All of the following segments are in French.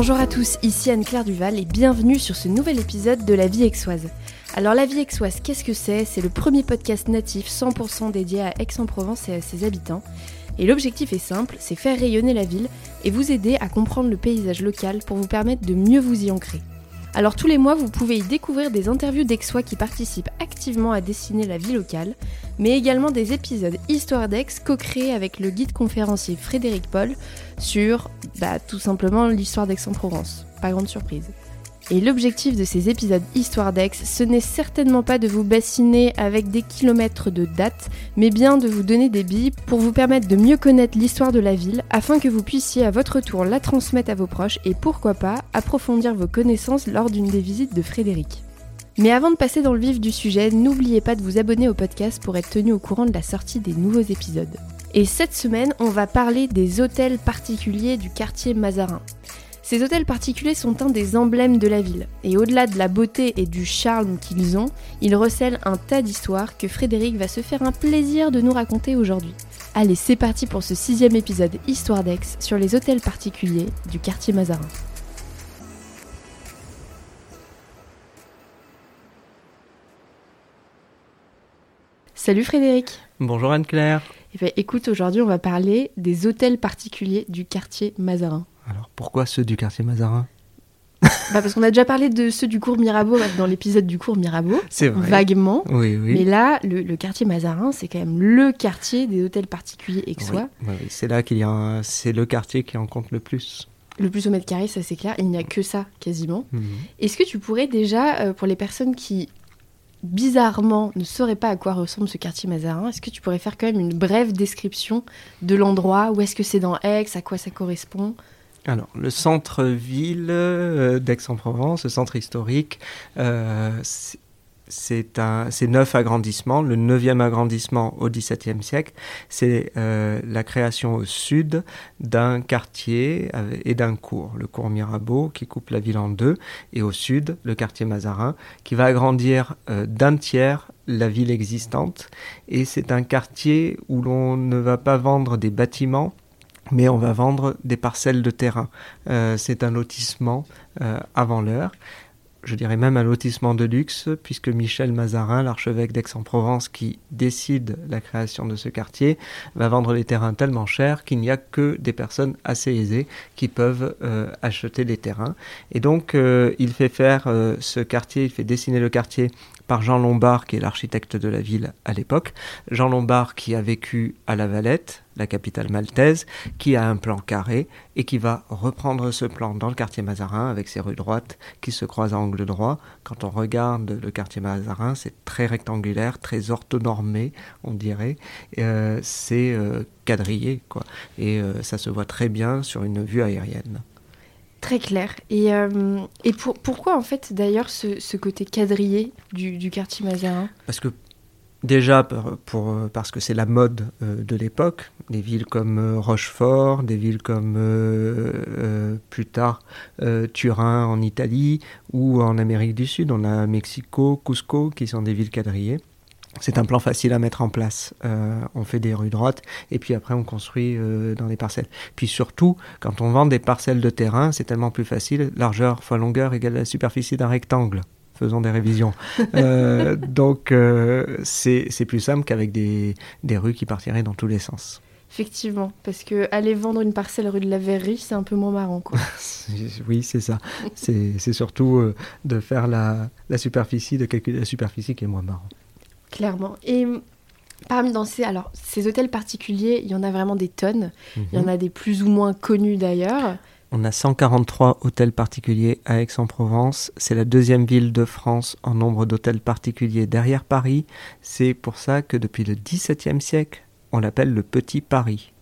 Bonjour à tous, ici Anne-Claire Duval et bienvenue sur ce nouvel épisode de La Vie Aixoise. Alors La Vie Aixoise, qu'est-ce que c'est? C'est le premier podcast natif 100% dédié à Aix-en-Provence et à ses habitants. Et l'objectif est simple, c'est faire rayonner la ville et vous aider à comprendre le paysage local pour vous permettre de mieux vous y ancrer. Alors tous les mois, vous pouvez y découvrir des interviews d'Aixois qui participent activement à dessiner la vie locale, mais également des épisodes Histoire d'Aix co-créés avec le guide conférencier Frédéric Paul sur bah, tout simplement l'histoire d'Aix-en-Provence. Pas grande surprise. Et l'objectif de ces épisodes Histoire d'Aix, ce n'est certainement pas de vous bassiner avec des kilomètres de dates, mais bien de vous donner des billes pour vous permettre de mieux connaître l'histoire de la ville, afin que vous puissiez à votre tour la transmettre à vos proches et pourquoi pas approfondir vos connaissances lors d'une des visites de Frédéric. Mais avant de passer dans le vif du sujet, n'oubliez pas de vous abonner au podcast pour être tenu au courant de la sortie des nouveaux épisodes. Et cette semaine, on va parler des hôtels particuliers du quartier Mazarin. Ces hôtels particuliers sont un des emblèmes de la ville, et au-delà de la beauté et du charme qu'ils ont, ils recèlent un tas d'histoires que Frédéric va se faire un plaisir de nous raconter aujourd'hui. Allez, c'est parti pour ce sixième épisode Histoire d'Aix sur les hôtels particuliers du quartier Mazarin. Salut Frédéric Bonjour Anne-Claire eh bien, écoute, aujourd'hui on va parler des hôtels particuliers du quartier Mazarin. Alors pourquoi ceux du quartier Mazarin? Bah parce qu'on a déjà parlé de ceux du cours Mirabeau dans l'épisode du cours Mirabeau. Vrai. Vaguement. Oui, oui. Mais là, le, quartier Mazarin, c'est quand même le quartier des hôtels particuliers aixois. Oui, c'est là qu'il y a c'est le quartier qui en compte le plus. Le plus au mètre carré, ça c'est clair. Il n'y a que ça quasiment. Mhm. Est-ce que tu pourrais déjà, euh, pour les personnes qui bizarrement ne sauraient pas à quoi ressemble ce quartier Mazarin, est-ce que tu pourrais faire quand même une brève description de l'endroit? Où est-ce que c'est dans Aix? À quoi ça correspond? Alors, le centre-ville euh, d'Aix-en-Provence, le centre historique, euh, c'est neuf agrandissements. Le neuvième agrandissement au XVIIe siècle, c'est euh, la création au sud d'un quartier et d'un cours, le cours Mirabeau qui coupe la ville en deux, et au sud le quartier Mazarin qui va agrandir d'un tiers la ville existante. Et c'est un quartier où l'on ne va pas vendre des bâtiments, mais on va vendre des parcelles de terrain. Euh, c'est un lotissement euh, avant l'heure. Je dirais même un lotissement de luxe, puisque Michel Mazarin, l'archevêque d'Aix-en-Provence, qui décide la création de ce quartier, va vendre les terrains tellement chers qu'il n'y a que des personnes assez aisées qui peuvent euh, acheter les terrains. Et donc, il fait faire ce quartier, il fait dessiner le quartier par Jean Lombard, qui est l'architecte de la ville à l'époque. Jean Lombard qui a vécu à La Valette, la capitale maltaise, qui a un plan carré et qui va reprendre ce plan dans le quartier Mazarin avec ses rues droites qui se croisent à angle droit. Quand on regarde le quartier Mazarin, c'est très rectangulaire, très orthonormé, on dirait. Euh, c'est euh, quadrillé, quoi. Et euh, ça se voit très bien sur une vue aérienne. Très clair. Et, euh, et pour, pourquoi en fait d'ailleurs ce, ce, côté quadrillé du, du, quartier Mazarin? Parce que déjà pour, pour parce que c'est la mode euh, de l'époque. Des villes comme euh, Rochefort, des villes comme euh, plus tard Turin en Italie ou en Amérique du Sud. On a Mexico, Cusco qui sont des villes quadrillées. C'est un plan facile à mettre en place. Euh, on fait des rues droites et puis après on construit euh, dans des parcelles. Puis surtout, quand on vend des parcelles de terrain, c'est tellement plus facile. Largeur fois longueur égale la superficie d'un rectangle. Faisons des révisions. euh, donc euh, c'est plus simple qu'avec des, des rues qui partiraient dans tous les sens. Effectivement, parce que aller vendre une parcelle rue de la Verrerie, c'est un peu moins marrant. Quoi. oui, c'est ça. c'est surtout euh, de faire la, la superficie, de calculer la superficie qui est moins marrant. Clairement. Et parmi dans ces, alors, ces hôtels particuliers, il y en a vraiment des tonnes. Il y en a des plus ou moins connus d'ailleurs. On a 143 hôtels particuliers à Aix-en-Provence. C'est la deuxième ville de France en nombre d'hôtels particuliers derrière Paris. C'est pour ça que depuis le XVIIe siècle, on l'appelle le Petit Paris.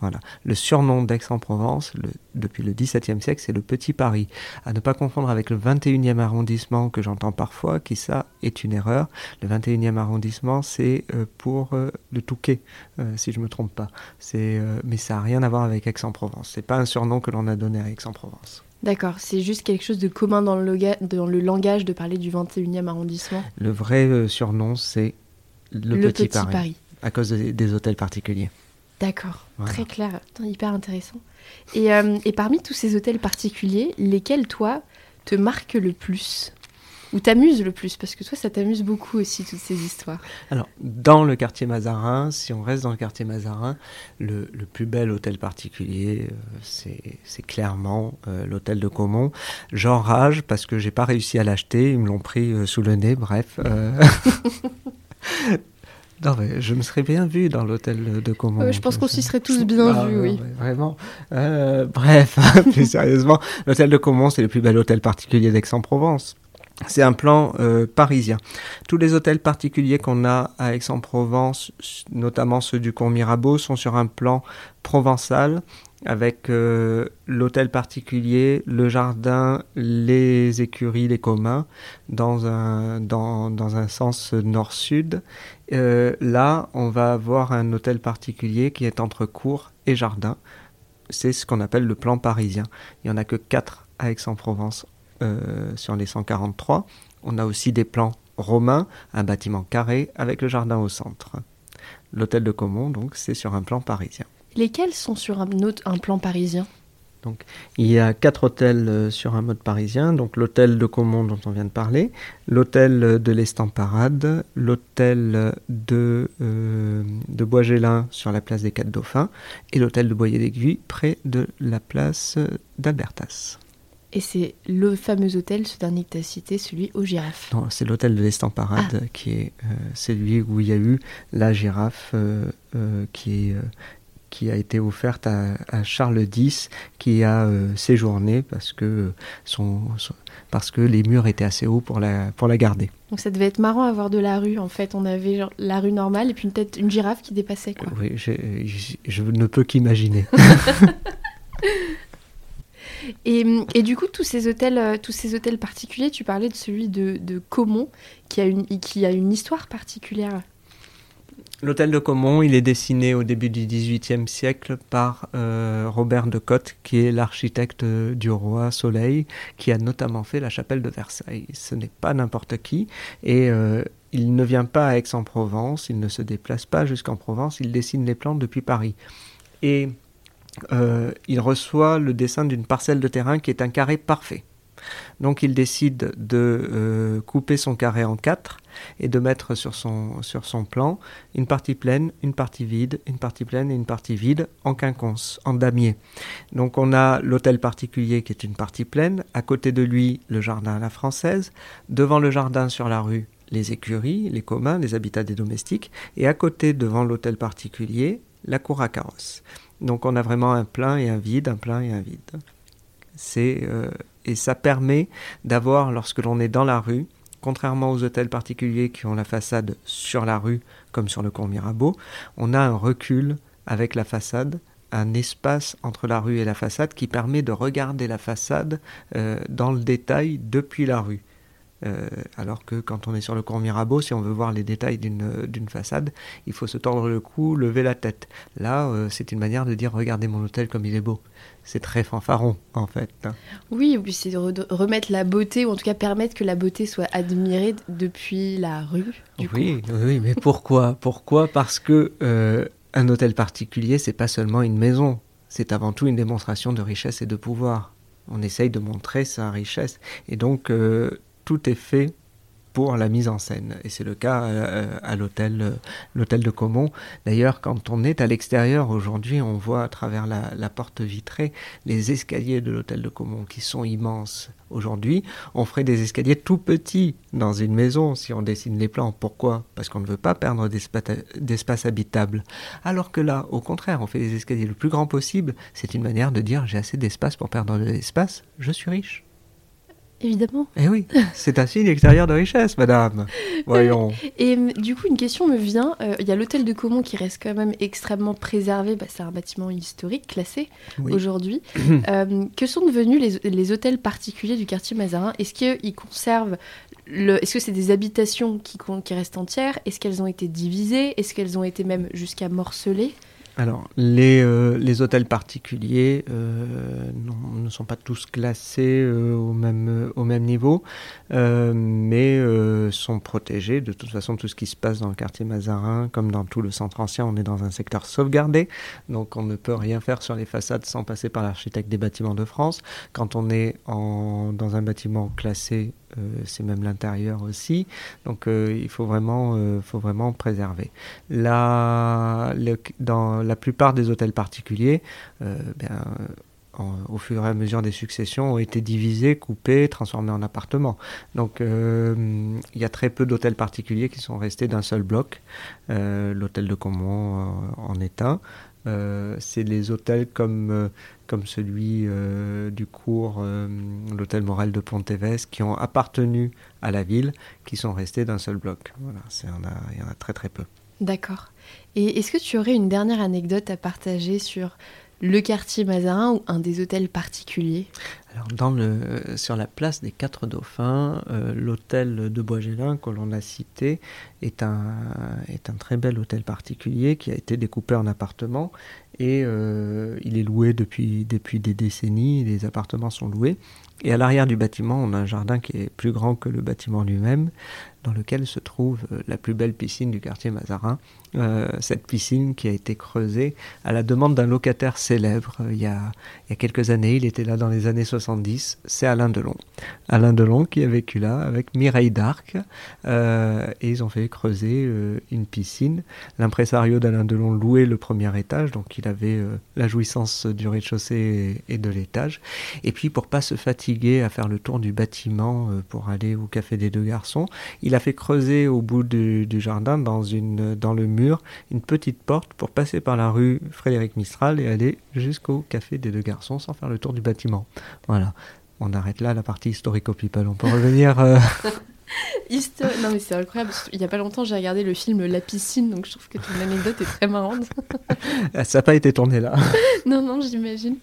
Voilà. Le surnom d'Aix-en-Provence, depuis le XVIIe siècle, c'est le Petit Paris. À ne pas confondre avec le 21e arrondissement que j'entends parfois, qui ça est une erreur. Le 21e arrondissement, c'est euh, pour euh, le Touquet, euh, si je ne me trompe pas. C'est, mais ça n'a rien à voir avec Aix-en-Provence. C'est pas un surnom que l'on a donné à Aix-en-Provence. D'accord, c'est juste quelque chose de commun dans le, dans le langage de parler du 21e arrondissement. Le vrai surnom, c'est le, le Petit, Paris, à cause des hôtels particuliers. D'accord, Voilà. très clair, hyper intéressant. Et, euh, et parmi tous ces hôtels particuliers, lesquels, toi, te marquent le plus ou t'amuses le plus? Parce que toi, ça t'amuse beaucoup aussi, toutes ces histoires. Alors, dans le quartier Mazarin, si on reste dans le quartier Mazarin, le, le plus bel hôtel particulier, euh, c'est clairement euh, l'hôtel de Caumont. J'enrage parce que j'ai pas réussi à l'acheter, ils me l'ont pris sous le nez, bref. Non, mais je me serais bien vu dans l'hôtel de Caumont. Euh, je pense qu'on s'y serait tous bien Ah, vus, oui. vraiment. Euh, bref, plus sérieusement, l'hôtel de Caumont, c'est le plus bel hôtel particulier d'Aix-en-Provence. C'est un plan euh, parisien. Tous les hôtels particuliers qu'on a à Aix-en-Provence, notamment ceux du cours Mirabeau, sont sur un plan provençal avec euh, l'hôtel particulier, le jardin, les écuries, les communs, dans un, sens nord-sud. Euh, là, on va avoir un hôtel particulier qui est entre cours et jardin. C'est ce qu'on appelle le plan parisien. Il n'y en a que 4 à Aix-en-Provence sur les 143. On a aussi des plans romains, un bâtiment carré avec le jardin au centre. L'hôtel de Caumont, donc, c'est sur un plan parisien. Lesquels sont sur un, autre, un plan parisien? Il y a quatre hôtels euh, sur un mode parisien, donc l'hôtel de Caumont dont on vient de parler, l'hôtel de l'Estamparade, l'hôtel de, euh, de Boisgélin sur la place des Quatre Dauphins et l'hôtel de Boyer d'Aiguille près de la place d'Albertas. Et c'est le fameux hôtel, ce dernier que tu as cité, celui aux girafes. Non, c'est l'hôtel de l'Estamparade qui est euh, celui où il y a eu la girafe euh, euh, qui est euh, qui a été offerte à, à Charles X, qui a euh, séjourné parce que, son, son- parce que les murs étaient assez hauts pour la, pour la garder. Donc ça devait être marrant à voir de la rue. En fait, on avait genre la rue normale et puis peut-être une girafe qui dépassait. Quoi. Oui, je ne peux qu'imaginer. Et, du coup, tous ces hôtels, euh, tous ces hôtels particuliers, tu parlais de celui de, Caumont, qui a, une, qui a une histoire particulière. L'hôtel de Caumont, il est dessiné au début du XVIIIe siècle par euh, Robert de Cotte, qui est l'architecte euh, du roi Soleil, qui a notamment fait la chapelle de Versailles. Ce n'est pas n'importe qui, et il ne vient pas à Aix-en-Provence, il ne se déplace pas jusqu'en Provence, il dessine les plans depuis Paris. Et euh, il reçoit le dessin d'une parcelle de terrain qui est un carré parfait. Donc il décide de euh, couper son carré en quatre et de mettre sur son, sur son plan une partie pleine, une partie vide, une partie pleine et une partie vide en quinconce, en damier. Donc on a l'hôtel particulier qui est une partie pleine, à côté de lui le jardin à la française, devant le jardin sur la rue les écuries, les communs, les habitats des domestiques, et à côté devant l'hôtel particulier la cour à carrosse. Donc on a vraiment un plein et un vide, un plein et un vide. C'est euh, et ça permet d'avoir lorsque l'on est dans la rue, contrairement aux hôtels particuliers qui ont la façade sur la rue comme sur le cours Mirabeau, on a un recul avec la façade, un espace entre la rue et la façade qui permet de regarder la façade euh, dans le détail depuis la rue. Euh, alors que quand on est sur le cours Mirabeau, si on veut voir les détails d'une d'une façade, il faut se tordre le cou, lever la tête. Là, euh, c'est une manière de dire regardez mon hôtel comme il est beau. C'est très fanfaron en fait. hein. Oui, et puis c'est de re- remettre la beauté, ou en tout cas permettre que la beauté soit admirée depuis la rue. Du coup. oui, oui, mais pourquoi? Pourquoi? Parce que euh, un hôtel particulier, c'est pas seulement une maison, c'est avant tout une démonstration de richesse et de pouvoir. On essaye de montrer sa richesse, et donc euh, tout est fait pour la mise en scène. Et c'est le cas euh, à l'hôtel, euh, l'hôtel de Caumont. D'ailleurs, quand on est à l'extérieur aujourd'hui, on voit à travers la, la porte vitrée les escaliers de l'hôtel de Caumont qui sont immenses. Aujourd'hui, on ferait des escaliers tout petits dans une maison si on dessine les plans. Pourquoi? Parce qu'on ne veut pas perdre d'espace habitable. Alors que là, au contraire, on fait des escaliers le plus grand possible. C'est une manière de dire j'ai assez d'espace pour perdre de l'espace, je suis riche. Évidemment. Eh oui, c'est un signe extérieur de richesse, madame. Voyons. Et euh, du coup, une question me vient. euh, Il y a l'hôtel de Caumont qui reste quand même extrêmement préservé. Bah, c'est un bâtiment historique classé Oui. aujourd'hui. Euh, que sont devenus les, les hôtels particuliers du quartier Mazarin? Est-ce qu'ils conservent le... Est-ce que c'est des habitations qui, qui restent entières? Est-ce qu'elles ont été divisées? Est-ce qu'elles ont été même jusqu'à morcelées alors, les, euh, les hôtels particuliers euh, ne sont pas tous classés euh, au, même, au même niveau, mais sont protégés. De toute façon, tout ce qui se passe dans le quartier Mazarin, comme dans tout le centre ancien, on est dans un secteur sauvegardé, donc on ne peut rien faire sur les façades sans passer par l'architecte des bâtiments de France. Quand on est dans un bâtiment classé c'est même l'intérieur aussi. Donc il faut vraiment, préserver. La, dans la plupart des hôtels particuliers, euh, ben, au fur et à mesure des successions, ont été divisés, coupés, transformés en appartements. Donc euh, il y a très peu d'hôtels particuliers qui sont restés d'un seul bloc. Euh, l'hôtel de Comont en est un. c'est les hôtels comme, celui du cours, l'hôtel Morel de Pontévès, qui ont appartenu à la ville, qui sont restés d'un seul bloc. Voilà, il y en a très très peu. D'accord. Et est-ce que tu aurais une dernière anecdote à partager sur le quartier Mazarin ou un des hôtels particuliers? Le, sur la place des Quatre Dauphins, euh, l'hôtel de Boisgélin que l'on a cité est un, très bel hôtel particulier qui a été découpé en appartements et euh, il est loué depuis, des décennies, les appartements sont loués. Et à l'arrière du bâtiment, on a un jardin qui est plus grand que le bâtiment lui-même, dans lequel se trouve euh, la plus belle piscine du quartier Mazarin. Euh, cette piscine qui a été creusée à la demande d'un locataire célèbre euh, il, y a, quelques années. Il était là dans les années 70. C'est Alain Delon. Alain Delon qui a vécu là avec Mireille d'Arc. et ils ont fait creuser une piscine. L'impresario d'Alain Delon louait le premier étage, donc il avait la jouissance du rez-de-chaussée et, de l'étage. Et puis pour pas se fatiguer à faire le tour du bâtiment pour aller au café des deux garçons, il a fait creuser au bout du, jardin, dans, une, dans le mur, une petite porte pour passer par la rue Frédéric Mistral et aller jusqu'au café des deux garçons sans faire le tour du bâtiment. Voilà. On arrête là la partie historico-people. On peut revenir. Euh, non mais c'est incroyable. Il y a pas longtemps j'ai regardé le film La piscine, donc je trouve que ton anecdote est très marrante. Ça n'a pas été tourné là. non non j'imagine.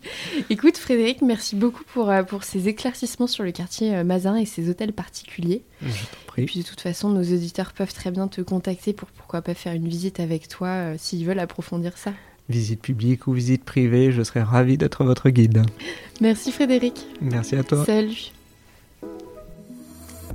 Écoute Frédéric, merci beaucoup pour, euh, pour ces éclaircissements sur le quartier euh, Mazin et ses hôtels particuliers. Et puis de toute façon nos auditeurs peuvent très bien te contacter pour pourquoi pas faire une visite avec toi euh, s'ils veulent approfondir ça. Visite publique ou visite privée, je serais ravi d'être votre guide. Merci Frédéric. Merci à toi. Salut.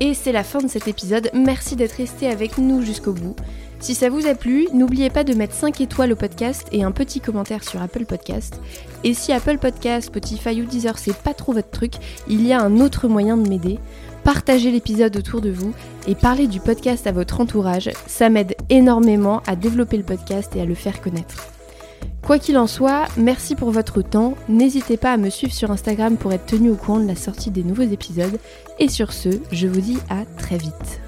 Et c'est la fin de cet épisode. Merci d'être resté avec nous jusqu'au bout. Si ça vous a plu, n'oubliez pas de mettre 5 étoiles au podcast et un petit commentaire sur Apple Podcast. Et si Apple Podcast, Spotify ou Deezer c'est pas trop votre truc, il y a un autre moyen de m'aider. Partagez l'épisode autour de vous et parlez du podcast à votre entourage. Ça m'aide énormément à développer le podcast et à le faire connaître. Quoi qu'il en soit, merci pour votre temps. N'hésitez pas à me suivre sur Instagram pour être tenu au courant de la sortie des nouveaux épisodes. Et sur ce, je vous dis à très vite.